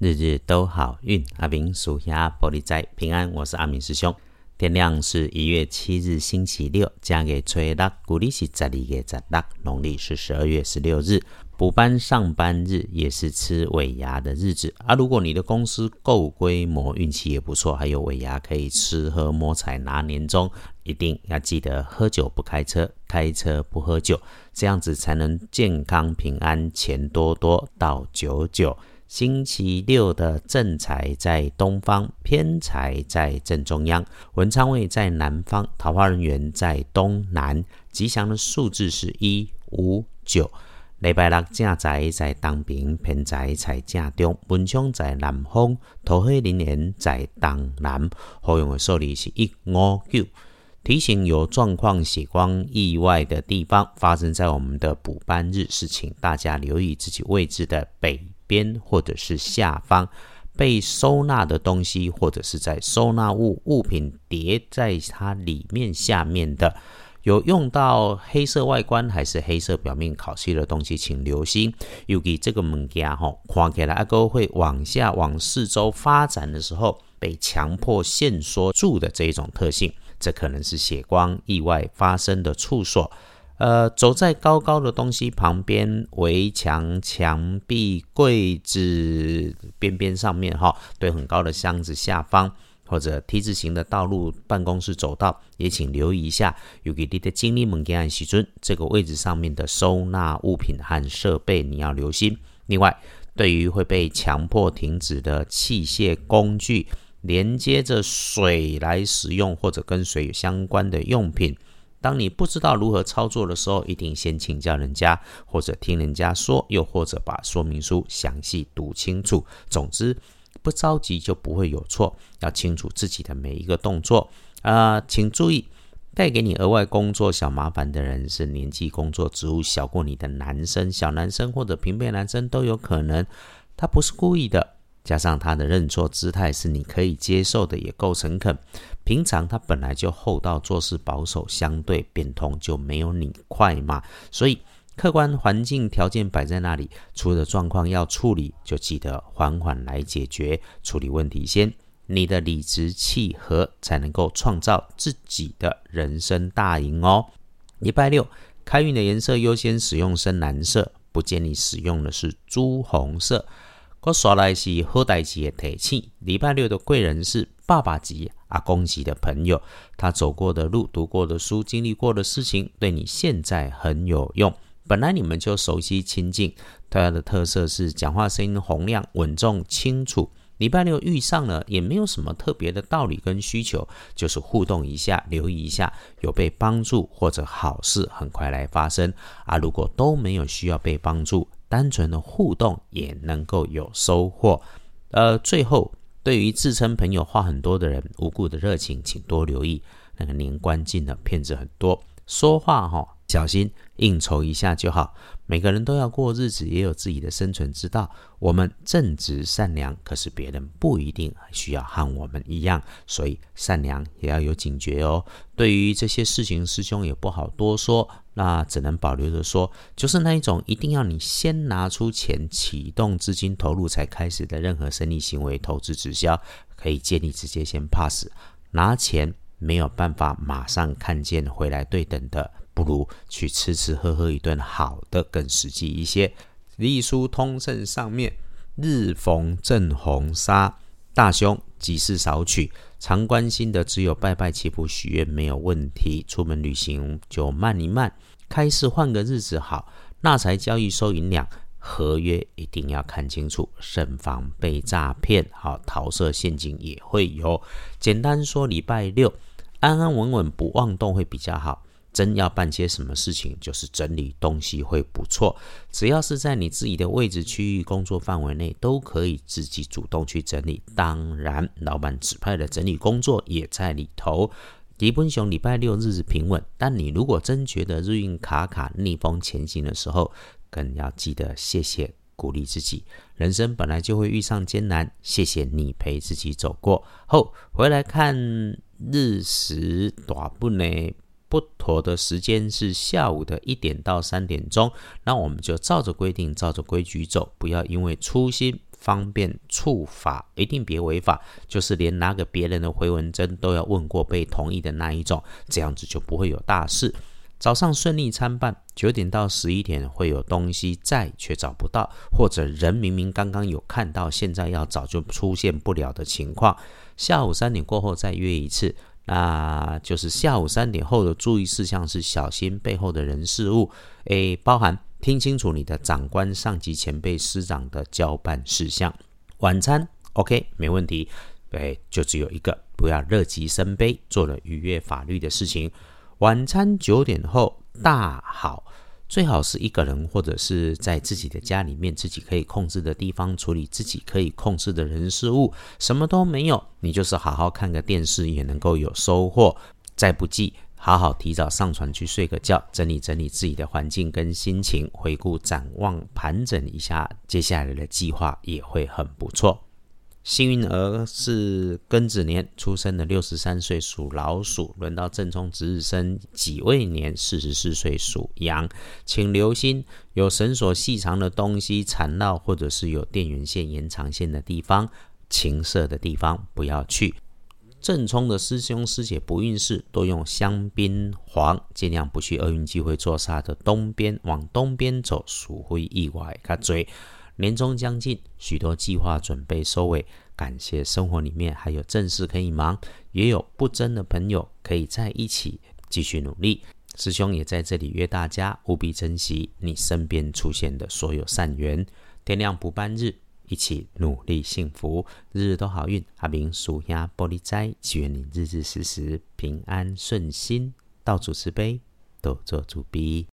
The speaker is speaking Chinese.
日日都好运，阿明属下玻璃仔平安，我是阿明师兄。天亮是一月七日星期六，加给吹六，古历是十二月十六，农历是十二月十六日，补班上班日，也是吃尾牙的日子啊。如果你的公司够规模，运气也不错，还有尾牙可以吃喝摸彩拿年终，一定要记得喝酒不开车，开车不喝酒，这样子才能健康平安，钱多多到九九。星期六的正财在东方，偏财在正中央，文昌位在南方，桃花人员在东南。吉祥的数字是一五九。礼拜六正财在东边，偏财在正中，文昌在南方，桃花人员在东南。好用的数字是一五九。提醒有状况、喜光意外的地方发生在我们的补班日，是请大家留意自己位置的北。边或者是下方被收纳的东西，或者是在收纳物物品叠在它里面下面的，有用到黑色外观还是黑色表面烤漆的东西，请留心。尤其这个物件哈，看起来阿哥会往下往四周发展的时候，被强迫限缩住的这一种特性，这可能是血光意外发生的处所。呃，走在高高的东西旁边，围墙、墙壁、柜子边边上面，哈，对，很高的箱子下方，或者 T 字形的道路、办公室走道，也请留意一下。有给你的经理们给按喜尊，这个位置上面的收纳物品和设备，你要留心。另外，对于会被强迫停止的器械工具，连接着水来使用，或者跟水相关的用品。当你不知道如何操作的时候，一定先请教人家，或者听人家说，又或者把说明书详细读清楚。总之，不着急就不会有错，要清楚自己的每一个动作。啊，请注意，带给你额外工作小麻烦的人是年纪、工作职务小过你的男生、小男生或者平辈男生都有可能，他不是故意的。加上他的认错姿态是你可以接受的，也够诚恳。平常他本来就厚道，做事保守，相对变通就没有你快嘛。所以客观环境条件摆在那里，出了状况要处理，就记得缓缓来解决，处理问题先。你的理直气和，才能够创造自己的人生大赢哦。礼拜六开运的颜色优先使用深蓝色，不建议使用的是朱红色。我刷来是后代级的铁器。礼拜六的贵人是爸爸级、阿公级的朋友，他走过的路、读过的书、经历过的事情，对你现在很有用。本来你们就熟悉亲近，他的特色是讲话声音洪亮、稳重、清楚。礼拜六遇上了，也没有什么特别的道理跟需求，就是互动一下，留意一下，有被帮助或者好事很快来发生。啊，如果都没有需要被帮助。单纯的互动也能够有收获。呃，最后，对于自称朋友话很多的人，无故的热情，请多留意。那个年关近了，骗子很多，说话哈。小心应酬一下就好。每个人都要过日子，也有自己的生存之道。我们正直善良，可是别人不一定需要和我们一样，所以善良也要有警觉哦。对于这些事情，师兄也不好多说，那只能保留着说，就是那一种一定要你先拿出钱启动资金投入才开始的任何生意行为、投资直销，可以建议直接先 pass。拿钱没有办法马上看见回来对等的。不如去吃吃喝喝一顿好的更实际一些。隶书通胜上面，日逢正红杀大凶，吉事少取。常关心的只有拜拜祈福许愿没有问题，出门旅行就慢一慢。开市换个日子好，纳财交易收银两，合约一定要看清楚，慎防被诈骗。好，桃色陷阱也会有。简单说，礼拜六安安稳稳不妄动会比较好。真要办些什么事情，就是整理东西会不错。只要是在你自己的位置、区域、工作范围内，都可以自己主动去整理。当然，老板指派的整理工作也在里头。迪本雄礼拜六日子平稳，但你如果真觉得日运卡卡、逆风前行的时候，更要记得谢谢鼓励自己。人生本来就会遇上艰难，谢谢你陪自己走过后。回来看日食短不呢？不妥的时间是下午的一点到三点钟，那我们就照着规定、照着规矩走，不要因为粗心方便触法，一定别违法，就是连拿给别人的回文针都要问过被同意的那一种，这样子就不会有大事。早上顺利参办，九点到十一点会有东西在却找不到，或者人明明刚刚有看到，现在要找就出现不了的情况。下午三点过后再约一次，那就是下午三点后的注意事项是小心背后的人事物，诶，包含听清楚你的长官、上级、前辈、师长的交办事项。晚餐 OK 没问题，对，就只有一个，不要乐极生悲，做了逾越法律的事情。晚餐九点后大好，最好是一个人或者是在自己的家里面，自己可以控制的地方处理自己可以控制的人事物。什么都没有，你就是好好看个电视也能够有收获。再不济，好好提早上床去睡个觉，整理整理自己的环境跟心情，回顾展望盘整一下接下来的计划，也会很不错。幸运儿是庚子年出生的，六十三岁属老鼠。轮到正冲值日生己未年，四十四岁属羊。请留心有绳索细长的东西缠绕，或者是有电源线延长线的地方，情色的地方不要去。正冲的师兄师姐不运势，多用香槟黄，尽量不去厄运机会坐煞的东边，往东边走，属会意外卡追。年终将近，许多计划准备收尾。感谢生活里面还有正事可以忙，也有不争的朋友可以在一起继续努力。师兄也在这里约大家，务必珍惜你身边出现的所有善缘。天亮不半日，一起努力幸福，日日都好运。阿明属鸭玻璃斋，祈愿你日日时时平安顺心，到处慈悲，多做主逼。